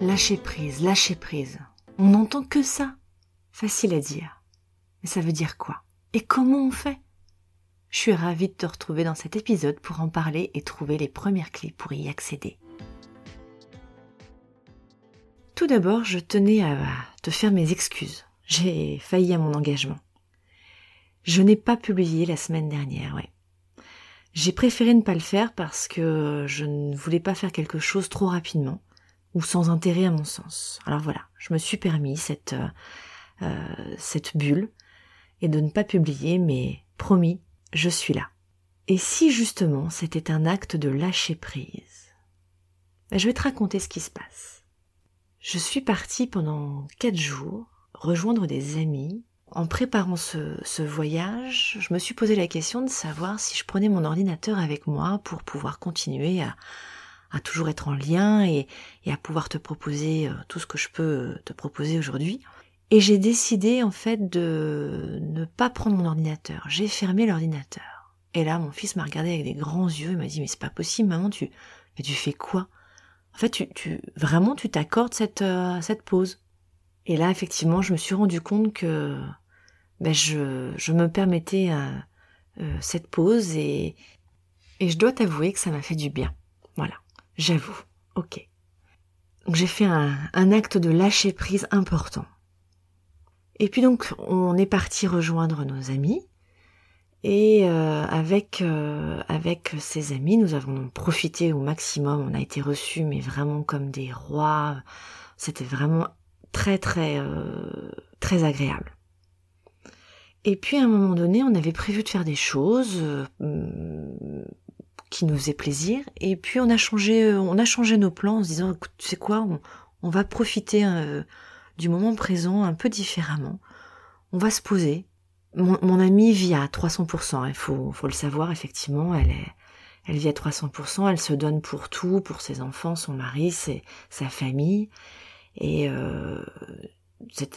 Lâcher prise, lâcher prise. On n'entend que ça. Facile à dire. Mais ça veut dire quoi? Et comment on fait? Je suis ravie de te retrouver dans cet épisode pour en parler et trouver les premières clés pour y accéder. Tout d'abord, je tenais à te faire mes excuses. J'ai failli à mon engagement. Je n'ai pas publié la semaine dernière, ouais. J'ai préféré ne pas le faire parce que je ne voulais pas faire quelque chose trop rapidement ou sans intérêt à mon sens. Alors voilà, je me suis permis cette, euh, euh, cette bulle et de ne pas publier, mais promis, je suis là. Et si justement c'était un acte de lâcher prise? Ben, Je vais te raconter ce qui se passe. Je suis partie pendant quatre jours rejoindre des amis. En préparant ce, voyage, je me suis posé la question de savoir si je prenais mon ordinateur avec moi pour pouvoir continuer à, toujours être en lien et, à pouvoir te proposer euh, tout ce que je peux te proposer aujourd'hui. Et j'ai décidé en fait de ne pas prendre mon ordinateur. J'ai fermé l'ordinateur. Et là, mon fils m'a regardé avec des grands yeux et m'a dit mais c'est pas possible, maman, tu fais quoi? En fait, tu, vraiment, tu t'accordes cette, euh, cette pause. Et là, effectivement, je me suis rendu compte que ben, je, je me permettais euh, euh, cette pause et, et je dois t'avouer que ça m'a fait du bien. Voilà, j'avoue. Ok. Donc j'ai fait un, un acte de lâcher prise important. Et puis donc, on est parti rejoindre nos amis. Et euh, avec euh, avec ses amis, nous avons profité au maximum. On a été reçus, mais vraiment comme des rois. C'était vraiment très très euh, très agréable. Et puis à un moment donné, on avait prévu de faire des choses qui nous faisaient plaisir. Et puis on a changé on a changé nos plans en se disant, écoute, tu sais quoi, on, on va profiter du moment présent un peu différemment. On va se poser, mon, amie vit à 300%, il faut, faut le savoir, effectivement, elle est, elle vit à 300%, elle se donne pour tout, pour ses enfants, son mari, sa famille, et euh,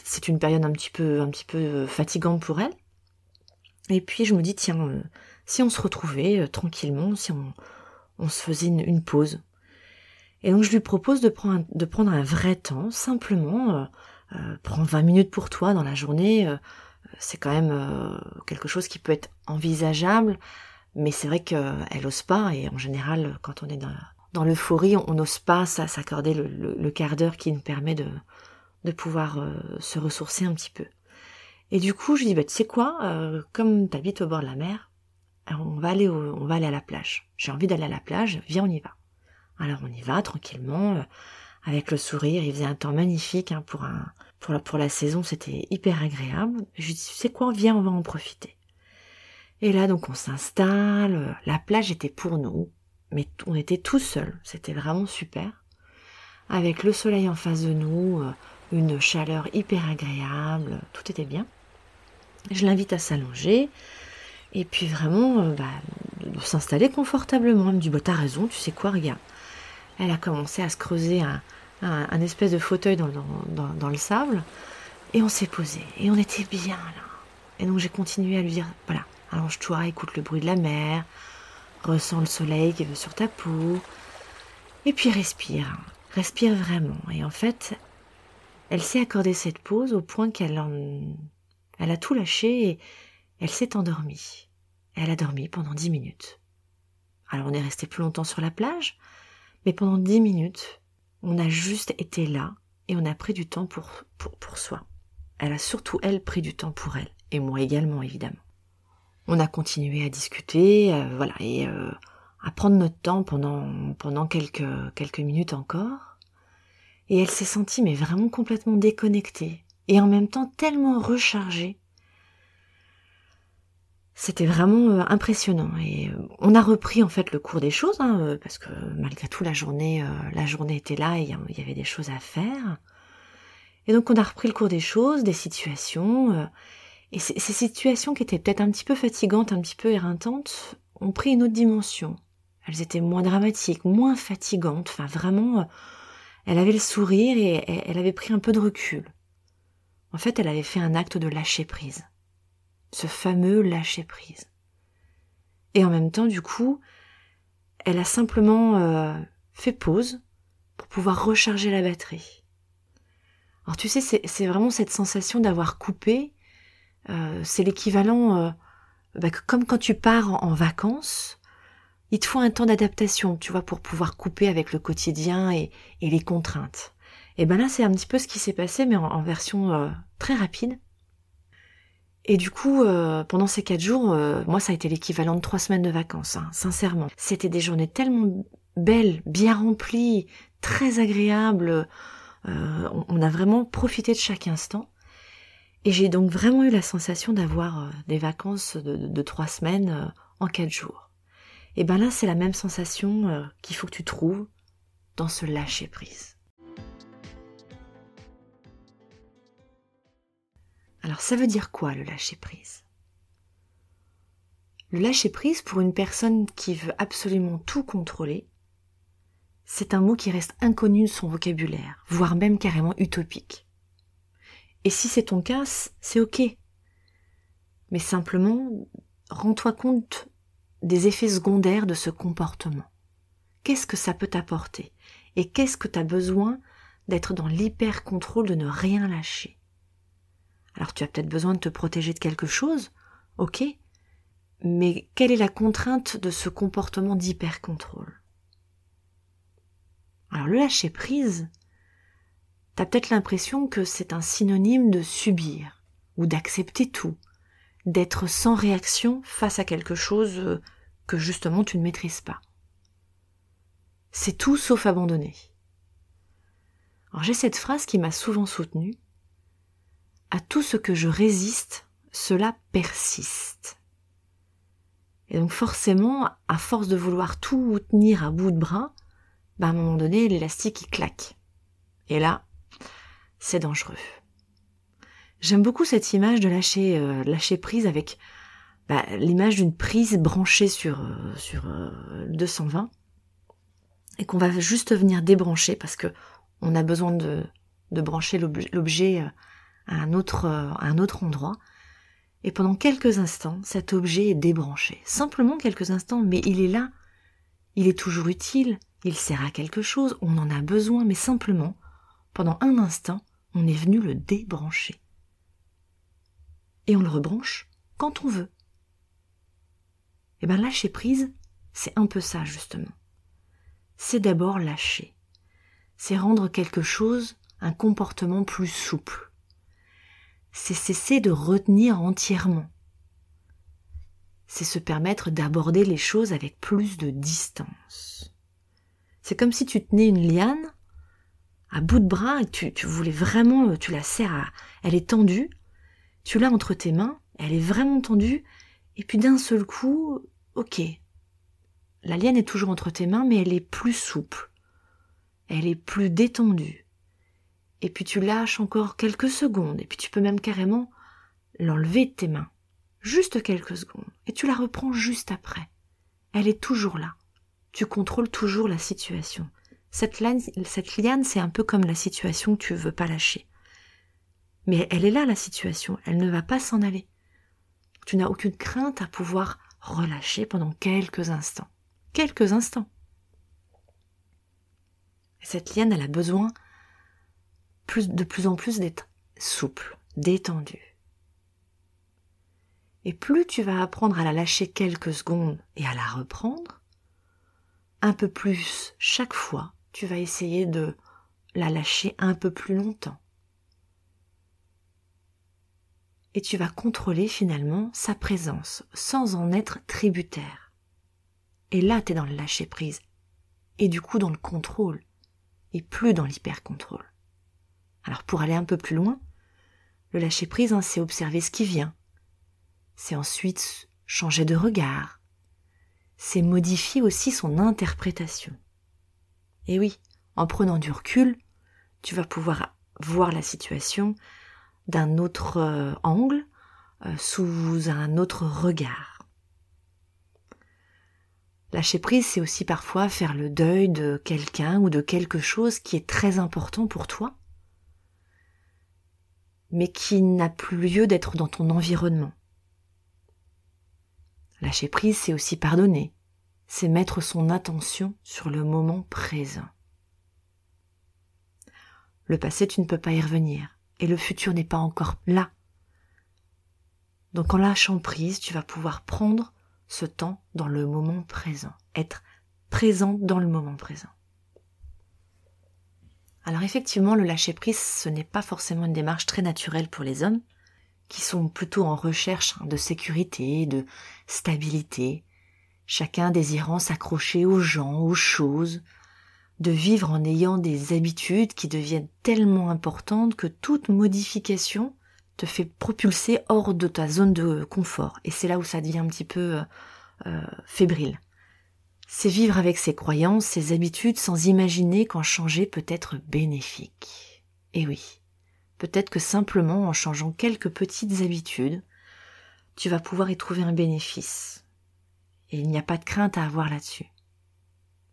c'est une période un petit peu, un petit peu fatigante pour elle. Et puis je me dis tiens, euh, si on se retrouvait euh, tranquillement, si on, se faisait une, pause. Et donc je lui propose de prendre, un vrai temps, simplement, euh, prends 20 minutes pour toi dans la journée c'est quand même euh, quelque chose qui peut être envisageable, mais c'est vrai qu'elle ose pas, et en général, quand on est dans, l'euphorie, on n'ose pas s'accorder le, quart d'heure qui nous permet de, de pouvoir euh, se ressourcer un petit peu. Et du coup, je dis, bah, tu sais quoi, euh, comme tu habites au bord de la mer, on va aller, on va aller à la plage. J'ai envie d'aller à la plage, viens, on y va. Alors on y va tranquillement, avec le sourire. Il faisait un temps magnifique hein, pour un, pour la, saison, c'était hyper agréable. Je lui dis, tu sais quoi, viens, on va en profiter. Et là, donc, on s'installe. La plage était pour nous, mais on était tout seuls. C'était vraiment super. Avec le soleil en face de nous, euh, une chaleur hyper agréable, tout était bien. Je l'invite à s'allonger. Et puis vraiment, euh, bah, de s'installer confortablement. Elle me dit, bah, t'as raison, tu sais quoi, regarde. Elle a commencé à se creuser un, un, espèce de fauteuil dans, dans, le sable, et on s'est posé, et on était bien là. Et donc j'ai continué à lui dire, voilà, allonge-toi, écoute le bruit de la mer, ressens le soleil qui veut sur ta peau, et puis respire, respire vraiment. Et en fait, elle s'est accordé cette pause au point qu'elle en... elle a tout lâché et elle s'est endormie. Elle a dormi pendant dix minutes. Alors on est resté plus longtemps sur la plage, mais pendant dix minutes, on a juste été là et on a pris du temps pour, pour, soi. Elle a surtout, elle, pris du temps pour elle. Et moi également, évidemment. On a continué à discuter, euh, voilà, et euh, à prendre notre temps pendant, pendant quelques, quelques minutes encore. Et elle s'est sentie, mais vraiment complètement déconnectée. et en même temps tellement rechargée. C'était vraiment euh, impressionnant et euh, on a repris en fait le cours des choses hein, euh, parce que malgré tout la journée la journée était là et il y avait des choses à faire. Et donc on a repris le cours des choses, des situations et ces, ces situations qui étaient peut-être un petit peu fatigantes, un petit peu éreintantes, ont pris une autre dimension. Elles étaient moins dramatiques, moins fatigantes, enfin vraiment elle avait le sourire et elle avait pris un peu de recul. En fait, elle avait fait un acte de lâcher prise. Ce fameux lâcher prise. Et en même temps, du coup, elle a simplement euh, fait pause pour pouvoir recharger la batterie. Alors tu sais, c'est vraiment cette sensation d'avoir coupé. Euh, c'est l'équivalent, euh, bah, comme quand tu pars en vacances il te faut un temps d'adaptation, tu vois, pour pouvoir couper avec le quotidien et, les contraintes. Et ben là, c'est un petit peu ce qui s'est passé, mais en, version euh, très rapide. Et du coup, euh, pendant ces quatre jours, euh, moi, ça a été l'équivalent de trois semaines de vacances, hein, sincèrement. C'était des journées tellement belles, bien remplies, très agréables. On, a vraiment profité de chaque instant. Et j'ai donc vraiment eu la sensation d'avoir des vacances de trois semaines en quatre jours. Et ben là, c'est la même sensation euh, qu'il faut que tu trouves dans ce lâcher prise. Alors ça veut dire quoi le lâcher prise Le lâcher prise pour une personne qui veut absolument tout contrôler, c'est un mot qui reste inconnu de son vocabulaire, voire même carrément utopique. Et si c'est ton cas, c'est ok. Mais simplement, rends-toi compte des effets secondaires de ce comportement. Qu'est-ce que ça peut t'apporter? Et qu'est-ce que tu as besoin d'être dans l'hyper-contrôle, de ne rien lâcher? Alors tu as peut-être besoin de te protéger de quelque chose, ok, mais quelle est la contrainte de ce comportement d'hyper-contrôle? Alors le lâcher-prise, tu as peut-être l'impression que c'est un synonyme de subir ou d'accepter tout, d'être sans réaction face à quelque chose euh, que justement tu ne maîtrises pas. C'est tout sauf abandonner. Alors j'ai cette phrase qui m'a souvent soutenue. Tout ce que je résiste, cela persiste. Et donc forcément, à force de vouloir tout tenir à bout de bras, bah à un moment donné, l'élastique il claque. Et là, c'est dangereux. J'aime beaucoup cette image de lâcher, euh, prise avec bah, l'image d'une prise branchée sur, euh, sur 220 euh, et qu'on va juste venir débrancher parce que on a besoin de brancher l'objet un autre, à un autre endroit. Et pendant quelques instants, cet objet est débranché. Simplement quelques instants, mais il est là. Il est toujours utile. Il sert à quelque chose. On en a besoin, mais simplement, pendant un instant, on est venu le débrancher et on le rebranche quand on veut. Et eh bien lâcher prise, c'est un peu ça justement. C'est d'abord lâcher. C'est rendre quelque chose, un comportement plus souple. C'est cesser de retenir entièrement. C'est se permettre d'aborder les choses avec plus de distance. C'est comme si tu tenais une liane à bout de bras et tu, voulais vraiment, tu la serres à, elle est tendue, tu l'as entre tes mains, elle est vraiment tendue, et puis d'un seul coup, ok. La liane est toujours entre tes mains, mais elle est plus souple. Elle est plus détendue. Et puis tu lâches encore quelques secondes, et puis tu peux même carrément l'enlever de tes mains. Juste quelques secondes. Et tu la reprends juste après. Elle est toujours là. Tu contrôles toujours la situation. Cette, liane, c'est un peu comme la situation que tu veux pas lâcher. Mais elle est là, la situation. Elle ne va pas s'en aller. Tu n'as aucune crainte à pouvoir relâcher pendant quelques instants. Quelques instants. Cette liane, elle a besoin de plus en plus d'être souple, détendue. Et plus tu vas apprendre à la lâcher quelques secondes et à la reprendre, un peu plus chaque fois, tu vas essayer de la lâcher un peu plus longtemps et tu vas contrôler finalement sa présence sans en être tributaire. Et là, tu es dans le lâcher prise et du coup dans le contrôle et plus dans l'hyper-contrôle. Alors pour aller un peu plus loin, Le lâcher prise, hein, c'est observer ce qui vient. C'est ensuite changer de regard. C'est modifier aussi son interprétation. Et oui, en prenant du recul, tu vas pouvoir voir la situation d'un autre euh, angle, euh, sous un autre regard. Lâcher prise, c'est aussi parfois faire le deuil de quelqu'un ou de quelque chose qui est très important pour toi, mais qui n'a plus lieu d'être dans ton environnement. Lâcher prise, c'est aussi pardonner, c'est mettre son attention sur le moment présent. Le passé, tu ne peux pas y revenir, et le futur n'est pas encore là. Donc en lâchant prise, tu vas pouvoir prendre ce temps dans le moment présent, être présent dans le moment présent. Alors effectivement, le lâcher prise, ce n'est pas forcément une démarche très naturelle pour les hommes, qui sont plutôt en recherche de sécurité, de stabilité, chacun désirant s'accrocher aux gens, aux choses, de vivre en ayant des habitudes qui deviennent tellement importantes que toute modification te fait propulser hors de ta zone de confort. Et c'est là où ça devient un petit peu euh, euh, fébrile. C'est vivre avec ses croyances, ses habitudes, sans imaginer qu'en changer peut être bénéfique. Et oui, peut-être que simplement en changeant quelques petites habitudes, tu vas pouvoir y trouver un bénéfice. Et il n'y a pas de crainte à avoir là-dessus.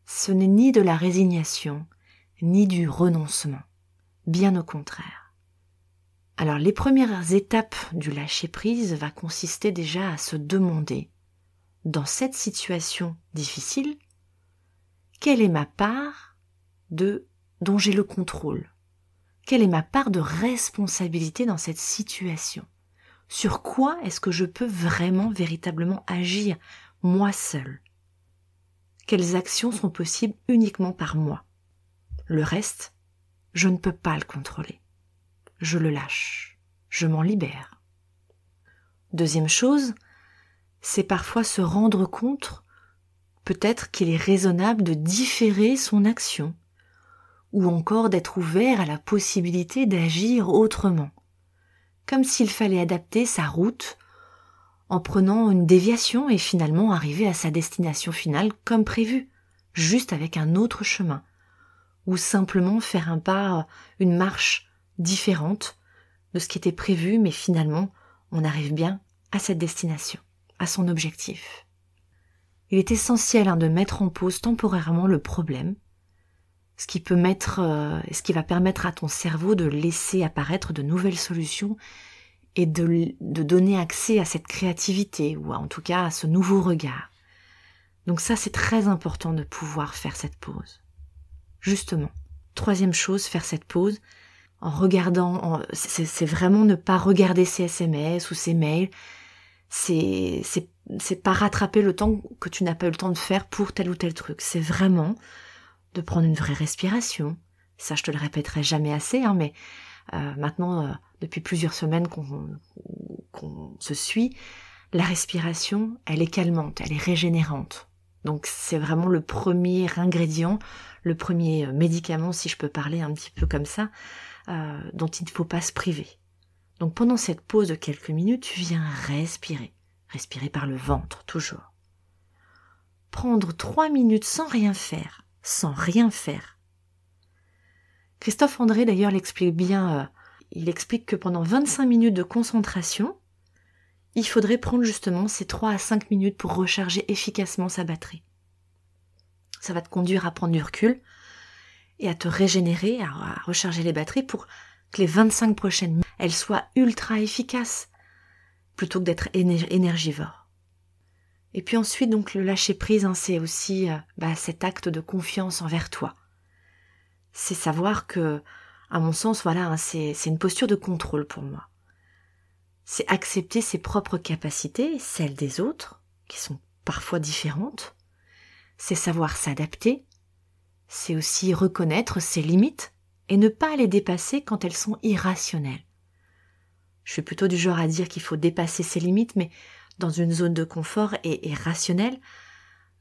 Ce n'est ni de la résignation, ni du renoncement. Bien au contraire. Alors les premières étapes du lâcher-prise va consister déjà à se demander, dans cette situation difficile, quelle est ma part de dont j'ai le contrôle? Quelle est ma part de responsabilité dans cette situation? Sur quoi est-ce que je peux vraiment, véritablement agir moi seul Quelles actions sont possibles uniquement par moi? Le reste, je ne peux pas le contrôler. Je le lâche, je m'en libère. Deuxième chose, c'est parfois se rendre compte peut-être qu'il est raisonnable de différer son action, ou encore d'être ouvert à la possibilité d'agir autrement, comme s'il fallait adapter sa route en prenant une déviation et finalement arriver à sa destination finale comme prévu, juste avec un autre chemin, ou simplement faire un pas, une marche différente de ce qui était prévu, mais finalement, on arrive bien à cette destination, à son objectif. Il est essentiel hein, de mettre en pause temporairement le problème, ce qui peut mettre, euh, ce qui va permettre à ton cerveau de laisser apparaître de nouvelles solutions et de, de donner accès à cette créativité ou en tout cas à ce nouveau regard. Donc ça, c'est très important de pouvoir faire cette pause. Justement, troisième chose, faire cette pause, en regardant, c'est vraiment ne pas regarder ses SMS ou ses mails. C'est c'est pas rattraper le temps que tu n'as pas eu le temps de faire pour tel ou tel truc. C'est vraiment de prendre une vraie respiration. Ça, je te le répéterai jamais assez, hein, mais euh, maintenant, euh, depuis plusieurs semaines qu'on se suit, la respiration, elle est calmante, elle est régénérante. Donc c'est vraiment le premier ingrédient, le premier médicament, si je peux parler un petit peu comme ça, euh, dont il ne faut pas se priver. Donc pendant cette pause de quelques minutes, tu viens respirer. Respirer par le ventre, toujours. Prendre trois minutes sans rien faire, sans rien faire. Christophe André d'ailleurs l'explique bien. Euh, il explique que pendant 25 minutes de concentration, il faudrait prendre justement ces 3 à 5 minutes pour recharger efficacement sa batterie. Ça va te conduire à prendre du recul, et à te régénérer, à, recharger les batteries pour que les 25 prochaines minutes, elles soient ultra efficaces plutôt que d'être énergivores. Et puis ensuite, donc, le lâcher prise, hein, c'est aussi euh, bah, cet acte de confiance envers toi. C'est savoir que, à mon sens, voilà, hein, c'est une posture de contrôle pour moi. C'est accepter ses propres capacités, celles des autres, qui sont parfois différentes. C'est savoir s'adapter, c'est aussi reconnaître ses limites et ne pas les dépasser quand elles sont irrationnelles. Je suis plutôt du genre à dire qu'il faut dépasser ses limites, mais dans une zone de confort et, rationnelle,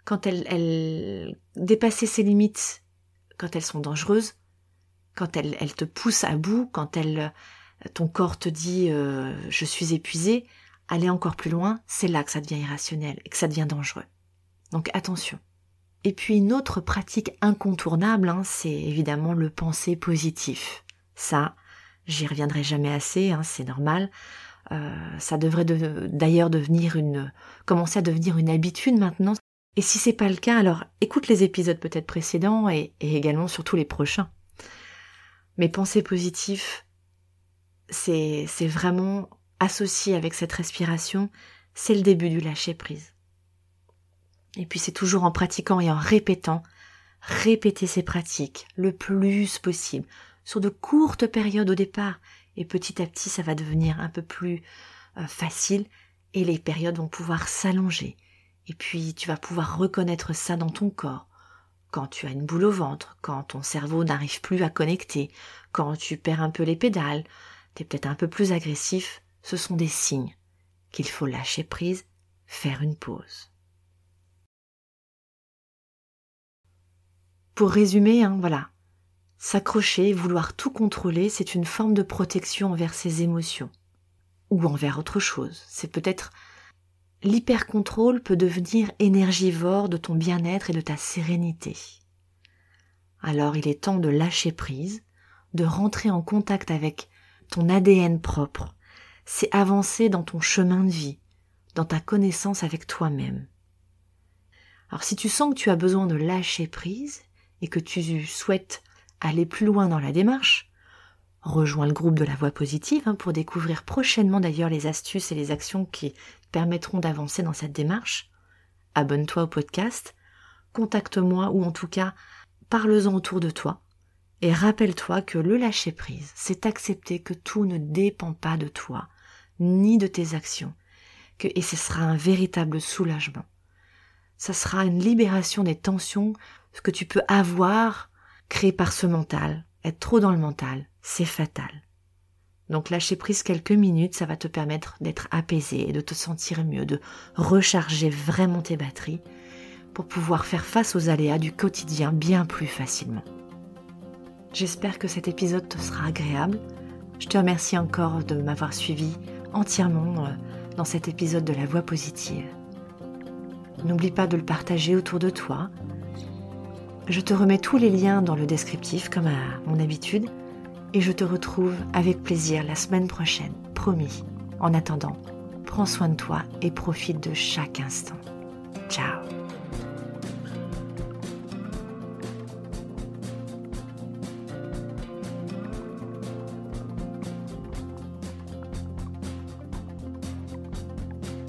quand elles, elles dépasser ses limites, quand elles sont dangereuses, quand elles, elles te poussent à bout, quand elles ton corps te dit euh, je suis épuisé, aller encore plus loin, c'est là que ça devient irrationnel et que ça devient dangereux. Donc attention. Et puis une autre pratique incontournable, hein, c'est évidemment le penser positif. Ça, j'y reviendrai jamais assez, hein, c'est normal. Euh, ça devrait d'ailleurs devenir une, commencer à devenir une habitude maintenant. Et si c'est pas le cas, alors écoute les épisodes peut-être précédents et, et également surtout les prochains. Mais penser positif, c'est, c'est vraiment associé avec cette respiration, c'est le début du lâcher prise. Et puis c'est toujours en pratiquant et en répétant, répéter ces pratiques le plus possible, sur de courtes périodes au départ, et petit à petit ça va devenir un peu plus euh, facile, et les périodes vont pouvoir s'allonger. Et puis tu vas pouvoir reconnaître ça dans ton corps. Quand tu as une boule au ventre, quand ton cerveau n'arrive plus à connecter, quand tu perds un peu les pédales, tu es peut-être un peu plus agressif, ce sont des signes qu'il faut lâcher prise, faire une pause. Pour résumer, hein, voilà, s'accrocher, vouloir tout contrôler, c'est une forme de protection envers ses émotions ou envers autre chose. C'est peut-être l'hyper-contrôle peut devenir énergivore de ton bien-être et de ta sérénité. Alors il est temps de lâcher prise, de rentrer en contact avec ton ADN propre, c'est avancer dans ton chemin de vie, dans ta connaissance avec toi-même. Alors si tu sens que tu as besoin de lâcher prise et que tu souhaites aller plus loin dans la démarche, rejoins le groupe de la voix positive hein, pour découvrir prochainement d'ailleurs les astuces et les actions qui permettront d'avancer dans cette démarche. Abonne-toi au podcast, contacte-moi ou en tout cas parle-en autour de toi et rappelle-toi que le lâcher prise, c'est accepter que tout ne dépend pas de toi, ni de tes actions, et ce sera un véritable soulagement. Ça sera une libération des tensions que tu peux avoir créées par ce mental. Être trop dans le mental, c'est fatal. Donc lâcher prise quelques minutes, ça va te permettre d'être apaisé, de te sentir mieux, de recharger vraiment tes batteries pour pouvoir faire face aux aléas du quotidien bien plus facilement. J'espère que cet épisode te sera agréable. Je te remercie encore de m'avoir suivi entièrement euh, dans cet épisode de la voix positive. N'oublie pas de le partager autour de toi. Je te remets tous les liens dans le descriptif comme à mon habitude et je te retrouve avec plaisir la semaine prochaine, promis. En attendant, prends soin de toi et profite de chaque instant. Ciao